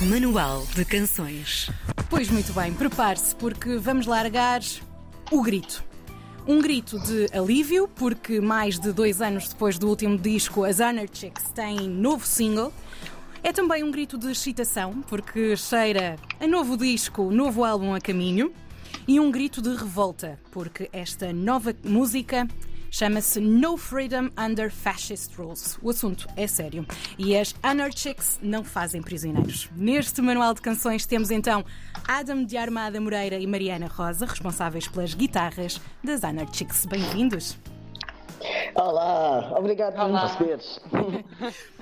Manual de Canções. Pois muito bem, prepare-se porque vamos largar o grito. Um grito de alívio, porque mais de dois anos depois do último disco, as Honor Chicks têm novo single. É também um grito de excitação, porque cheira a novo disco, novo álbum a caminho. E um grito de revolta, porque esta nova música chama-se No Freedom Under Fascist Rules. O assunto é sério e as Anarchics não fazem prisioneiros. Neste manual de canções temos então Adam de Armada Moreira e Mariana Rosa, responsáveis pelas guitarras das Anarchics. Bem-vindos. Olá, obrigado por me receberes.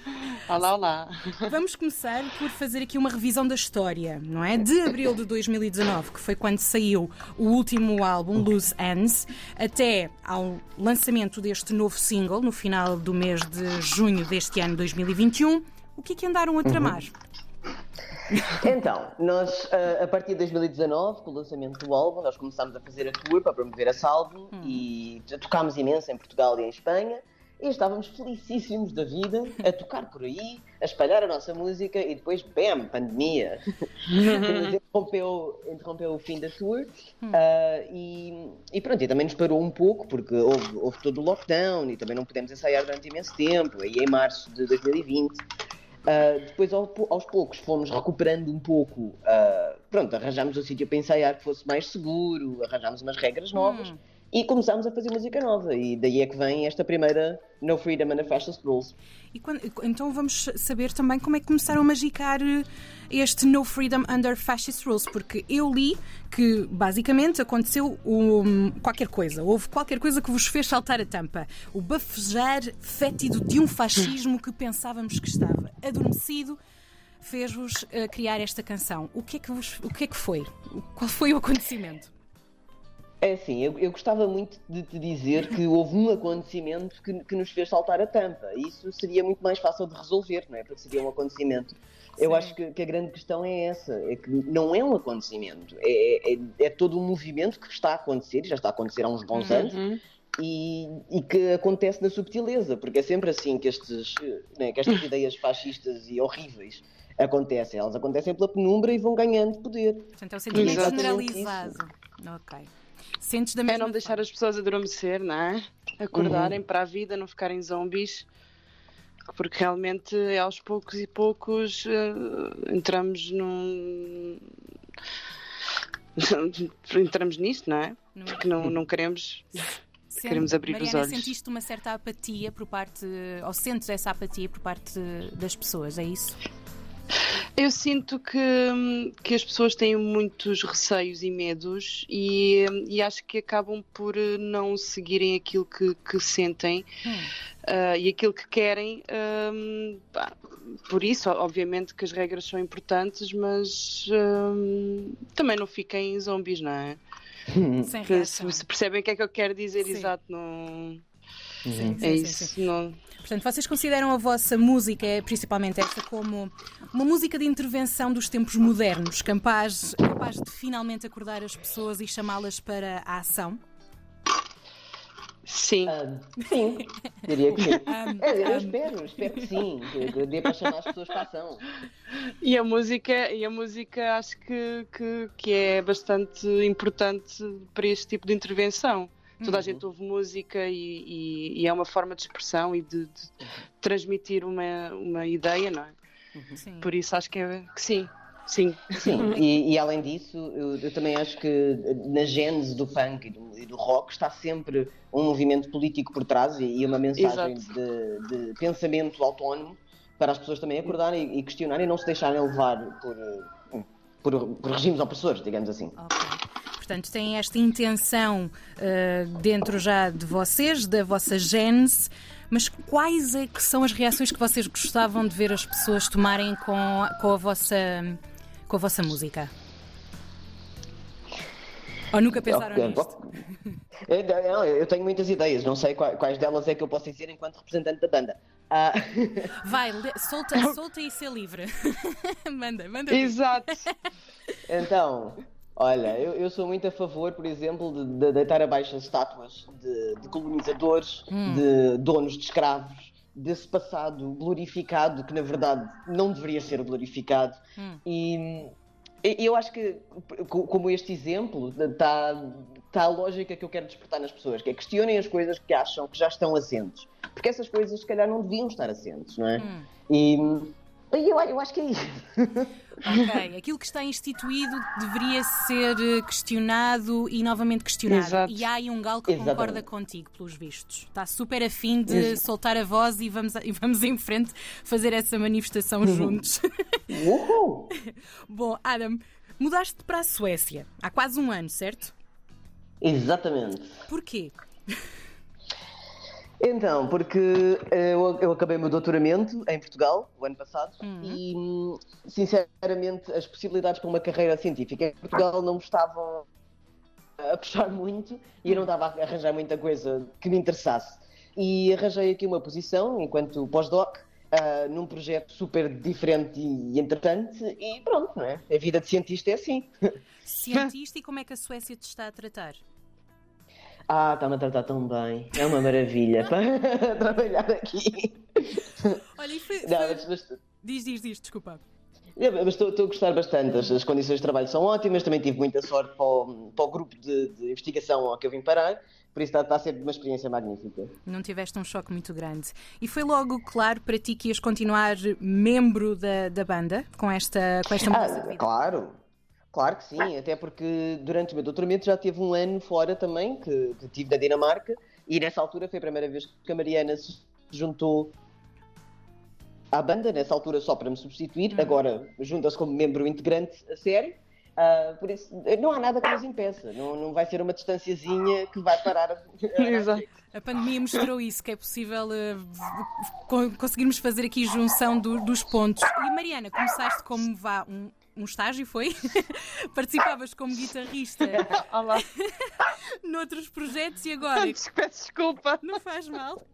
Olá, olá. Vamos começar por fazer aqui uma revisão da história, não é? De abril de 2019, que foi quando saiu o último álbum, Loose Ends, até ao lançamento deste novo single, no final do mês de junho deste ano 2021. O que é que andaram a tramar? Então, nós, eh, a partir de 2019, com o lançamento do álbum, nós começámos a fazer a tour para promover esse álbum e tocámos imenso em Portugal e em Espanha e estávamos felicíssimos da vida a tocar por aí, a espalhar a nossa música e depois, bam, pandemia. interrompeu, interrompeu o fim da tour uh, e, e, pronto, e também nos parou um pouco porque houve, houve todo o lockdown e também não pudemos ensaiar durante imenso tempo. Aí em março de 2020 Uh, depois, ao, aos poucos, fomos recuperando um pouco. Uh, pronto, arranjámos um sítio para ensaiar que fosse mais seguro, arranjámos umas regras novas hum. E começámos a fazer música nova. E daí é que vem esta primeira No Freedom and the Fascist Rules. Quando, então vamos saber também como é que começaram a magicar eh, este No Freedom Under Fascist Rules, porque eu li que basicamente aconteceu um, qualquer coisa, houve qualquer coisa que vos fez saltar a tampa. O bafejar fétido de um fascismo que pensávamos que estava adormecido fez-vos uh, criar esta canção. O que, é que vos, o que é que foi? Qual foi o acontecimento? É assim, eu, eu, gostava muito de te dizer que houve um acontecimento que, que, nos fez saltar a tampa. Isso seria muito mais fácil de resolver, não é? Porque seria um acontecimento. Sim. Eu acho que, que, a grande questão é essa: é que não é um acontecimento, é, é, é, todo um movimento que está a acontecer, e já está a acontecer há uns bons uhum. anos, e, e, que acontece na subtileza, porque é sempre assim que, estes, né, que estas ideias fascistas e horríveis acontecem. Elas acontecem pela penumbra e vão ganhando poder. Portanto, é um sentimento generalizado. Ok. Sentes da mesma É não deixar as pessoas adormecer, não é? Acordarem uhum. para a vida, não ficarem zombies. Porque realmente aos poucos e poucos uh, entramos num. entramos nisto, não é? Porque não, não queremos. Sente, queremos abrir Mariana, os olhos. sentiste uma certa apatia por parte, ou sentes essa apatia por parte das pessoas, é isso? Eu sinto que, que as pessoas têm muitos receios e medos e, e acho que acabam por não seguirem aquilo que, que sentem hum. uh, e aquilo que querem. Um, por isso, obviamente, que as regras são importantes, mas um, também não fiquem zombies, não é? Sem se, se, percebem o que é que eu quero dizer, sim. exato, não. Sim, sim, é isso. Sim, não... Portanto, vocês consideram a vossa música, principalmente esta, como uma música de intervenção dos tempos modernos, capaz, capaz de finalmente acordar as pessoas e chamá-las para a ação? Sim. Um, sim, diria que sim. Um, é, eu um, espero, espero que sim, que dê para chamar as pessoas para a ação. E a música, e a música acho que, que, que é bastante importante para este tipo de intervenção. Toda a uhum. gente ouve música e, e, e, é uma forma de expressão e de, de transmitir uma, uma ideia, não é? Uhum. Por isso acho que, é, que sim. Sim. Sim, e, e além disso, eu, eu, também acho que na gênese do punk e do, e do, rock está sempre um movimento político por trás e, e uma mensagem de, de, pensamento autónomo para as pessoas também acordarem e, questionarem e não se deixarem levar por, por, por regimes opressores, digamos assim. Okay. Portanto, têm esta intenção uh, dentro já de vocês, da vossa gênese, mas quais é que são as reações que vocês gostavam de ver as pessoas tomarem com, com, a, vossa, com a vossa música? Ou nunca pensaram okay. nisto? Eu, eu, tenho muitas ideias, não sei quais delas é que eu posso dizer enquanto representante da banda. Ah. Vai, solta, solta e ser livre. manda, manda. Exato. Então, Olha, eu, eu, sou muito a favor, por exemplo, de, de deitar abaixo as estátuas de, de colonizadores, hum. de donos de escravos, desse passado glorificado que na verdade não deveria ser glorificado. Hum. E, eu acho que, co- como este exemplo, está tá a lógica que eu quero despertar nas pessoas, que é questionem as coisas que acham que já estão assentes. Porque essas coisas, se calhar, não deviam estar assentes, não é? Hum. E eu, eu acho que é isso. Ok, aquilo que está instituído deveria ser eh, questionado e novamente questionado. Exato. E há aí um galo que Exatamente. concorda contigo, pelos vistos. Está super afim de Ex- soltar a voz e vamos, e vamos em frente fazer essa manifestação juntos. Uhul! Bom, Adam, mudaste para a Suécia há quase um ano, certo? Exatamente. Porquê? Então, porque eh, eu, eu acabei o meu doutoramento em Portugal o ano passado Uhum. e, sinceramente, as possibilidades para uma carreira científica em Portugal não me estavam a puxar muito e eu não estava a arranjar muita coisa que me interessasse. E arranjei aqui uma posição enquanto pós-doc. ah, num projeto super diferente e interessante, e pronto, não é? A vida de cientista é assim. Cientista e como é que a Suécia te está a tratar? Ah, está-me a tratar tão bem, é uma maravilha para trabalhar aqui. Olha, e foi. Não, mas- mas- Diz, diz, diz, desculpa. É, mas estou, estou a gostar bastante, as, as condições de trabalho são ótimas, também tive muita sorte para o, para o grupo de, de investigação ao que eu vim parar, por isso está, está a ser uma experiência magnífica. Não tiveste um choque muito grande. E foi logo claro para ti que ias continuar membro da, da banda com esta, com esta mudança Ah, vida? claro, claro que sim, até porque durante o meu doutoramento já teve um ano fora também, que, que tive na Dinamarca, e nessa altura foi a primeira vez que a Mariana se juntou à banda, nessa altura só para me substituir, agora junta-se como membro integrante a sério. Ah, por isso, não há nada que nos impeça, não, não vai ser uma distanciazinha que vai parar a... Exato. A pandemia mostrou isso, que é possível co- conseguirmos fazer aqui junção do- dos pontos. E Mariana, começaste como vá um, um estágio, foi? Participavas como guitarrista Olá. noutros projetos e agora peço desculpa. não faz mal.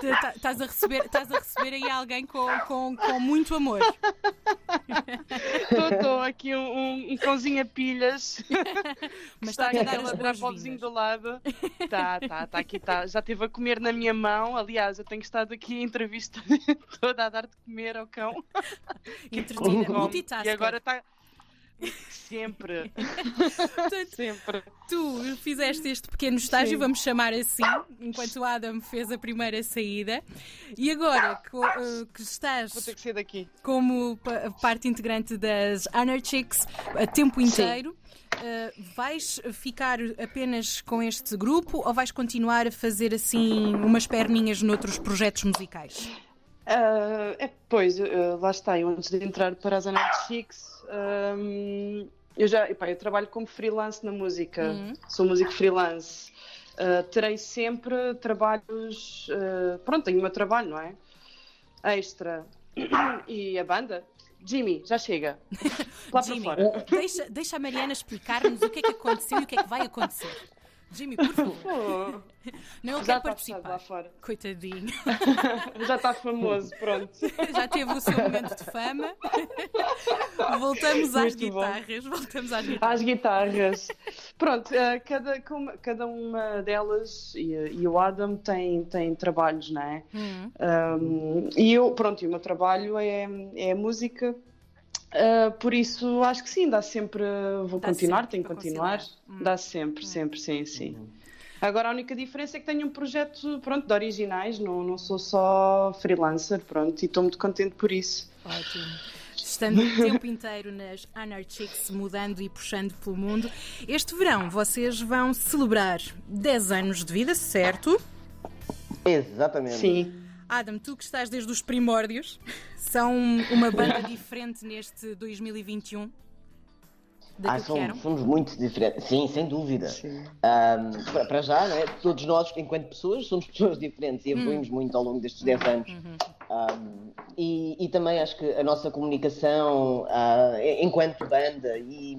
T- tá- Estás a receber, estás a receber aí alguém com, com, com muito amor. Estou aqui um, um, um cãozinho a pilhas. Mas está está-te a aqui dar a ladrar para o vizinho do lado. Está, está, está aqui, está. Já esteve a comer na minha mão. Aliás, eu tenho estado aqui a entrevista toda a dar de comer ao cão. Entretida, Come. multitasker. E agora está. Sempre, Portanto, sempre. Tu fizeste este pequeno estágio, Sim. vamos chamar assim, enquanto o Adam fez a primeira saída. E agora eh, que Vou estás ter que ser daqui. como pa- parte integrante das Honor Chicks a tempo inteiro, eh, vais ficar apenas com este grupo ou vais continuar a fazer assim umas perninhas noutros projetos musicais? Ah, é, pois, ah, lá está, eu antes de entrar para as Chicks, ahm, eu já, epá, eu trabalho como freelance na música, Uhum. sou músico freelance. Ah, terei sempre trabalhos, ah, pronto, tenho o meu trabalho, não é? Extra. E a banda? Jimmy, já chega. Lá Jimmy, para fora. deixa, deixa a Mariana explicar-nos o que é que aconteceu e o que é que vai acontecer. Jimmy, por favor. Oh, Não, ele já quer fechado lá participar. fora. Coitadinho. Já está famoso, pronto. Já teve o seu momento de fama. Voltamos às Muito bom. guitarras. Voltamos às guitarras. Às guitarras. Pronto, eh, cada, cada uma delas e, e o Adam tem, tem trabalhos, não é? Hum. Um, e eu, pronto, e o meu trabalho é, é a música. Uh, por isso, acho que sim, dá sempre. Vou Dá continuar, sempre tenho que continuar. Hum. Dá sempre, sempre, sim, sim. Agora, a única diferença é que tenho um projeto, pronto, de originais, não, não sou só freelancer, pronto, e estou muito contente por isso. Ótimo. Estando o tempo inteiro nas Honor Chicks, mudando e puxando pelo mundo. Este verão vocês vão celebrar 10 anos de vida, certo? Exatamente. Sim. Adam, tu que estás desde os primórdios, são uma banda diferente neste 2021 Ah, somos, somos muito diferentes. Sim, sem dúvida. Sim. Ahm, para, para já, né, todos nós, enquanto pessoas, somos pessoas diferentes e Hum. evoluímos muito ao longo destes 10 anos. Uhum. Ahm, e, e também acho que a nossa comunicação ah, enquanto banda e,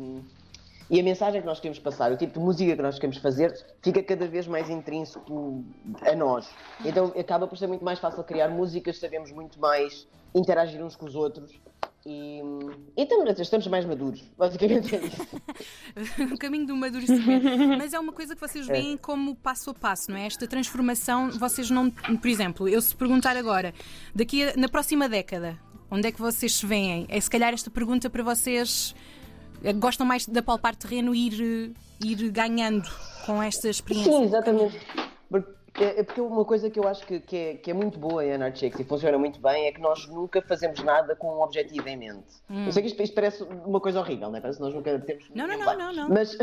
e a mensagem que nós queremos passar, o tipo de música que nós queremos fazer, fica cada vez mais intrínseco a nós. Então acaba por ser muito mais fácil criar músicas, sabemos muito mais interagir uns com os outros. E, e estamos, estamos mais maduros, basicamente é isso. o caminho do amadurecimento. Mas é uma coisa que vocês veem como passo a passo, não é? Esta transformação, vocês não. Por exemplo, eu se perguntar agora, daqui a, na próxima década, onde é que vocês se veem? É se calhar esta pergunta para vocês. Eh, Gostam mais de apalpar terreno e ir, ir ganhando com esta experiência? Sim, exatamente. Porque, é, é porque uma coisa que eu acho que, que, é, que é muito boa em Shakes e funciona muito bem é que nós nunca fazemos nada com um objetivo em mente. Eu sei que isto, isto parece uma coisa horrível, não é? Parece que nós nunca temos. Não, não, não, não, não. Mas,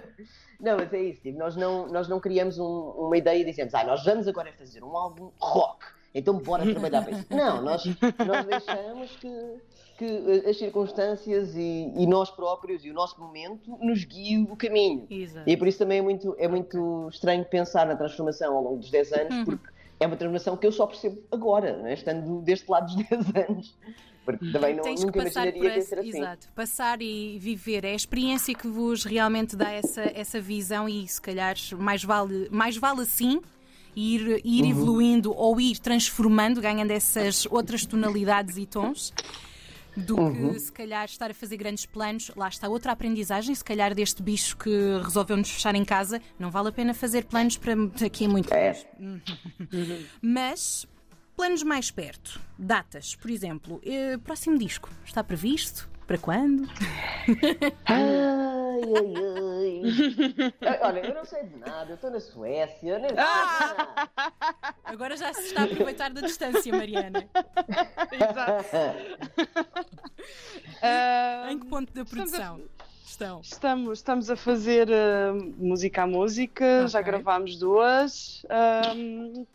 não, mas é isso. Tipo, nós, não, nós não criamos um- uma ideia e dizemos, ah, nós vamos agora fazer um álbum rock. Então bora trabalhar para isso. Não, nós, nós deixamos que, que as circunstâncias e, e nós próprios e o nosso momento nos guiem o caminho. Exato. E por isso também é muito, é muito estranho pensar na transformação ao longo dos 10 anos, Uhum. porque é uma transformação que eu só percebo agora, né? estando deste lado dos 10 anos. Porque também não, Tens que nunca passar por imaginaria que ia esse, assim. exato, passar e viver. É a experiência que vos realmente dá essa, essa visão e se calhar mais vale, mais vale assim ir, ir Uhum. evoluindo ou ir transformando, ganhando essas outras tonalidades e tons. Do que Uhum. se calhar estar a fazer grandes planos, lá está outra aprendizagem, se calhar deste bicho que resolveu nos fechar em casa, não vale a pena fazer planos para daqui a muito É. longe. Mas planos mais perto, datas, por exemplo, eh, próximo disco, está previsto? Para quando? Ai, ai, ai. Olha, eu não sei de nada, eu estou na Suécia, eu nem Ah! Agora já se está a aproveitar da distância, Mariana. Exato. Em que ponto da Estamos a- produção estão? Estamos, estamos a fazer ah, música a música, já Ok. gravámos duas.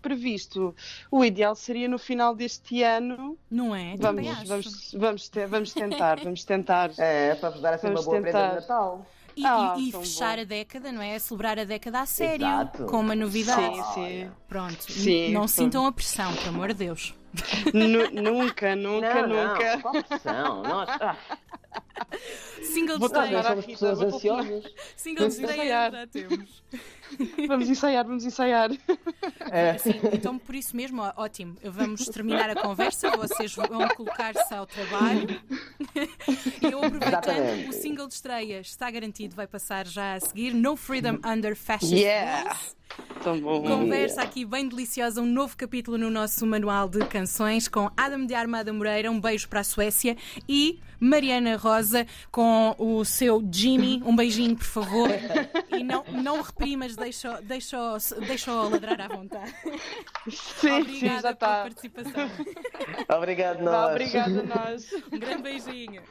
Previsto. O ideal seria no final deste ano. Não é? Vamos, vamos, vamos, te- vamos tentar, vamos tentar. É, para vos dar assim uma Vamos boa prenda de tentar. Natal. E, e- Ah, e tão fechar bom. a década, não é? Celebrar a década a sério, Exato. com uma novidade. Sim, sim. Pronto, Sim, não pronto. sintam a pressão, por amor de Deus. Nu- nunca, nunca, não, nunca. Não, qual pressão? Nós, ah, Single Vou de nós tornar não a estreia. somos Rita, pessoas ansiosas. Single de estreia já temos. Vamos ensaiar, vamos ensaiar. É. Sim, então por isso mesmo, ó, ótimo. Vamos terminar a conversa, vocês vão colocar-se ao trabalho. E eu aproveitando, Exatamente. o single de estreia está garantido, vai passar já a seguir. No Freedom Under Fascist Yeah. Rules. Tão bom. Conversa aqui bem deliciosa, um novo capítulo no nosso manual de canções com Adam de Armada Moreira, um beijo para a Suécia, e Mariana Rosa com o seu Jimmy, um beijinho, por favor. E não, não reprimas, deixa, deixa, deixa ladrar à vontade. Sim, Obrigada sim, já pela está. participação. Obrigado, nós. Obrigada a nós. Um grande beijinho.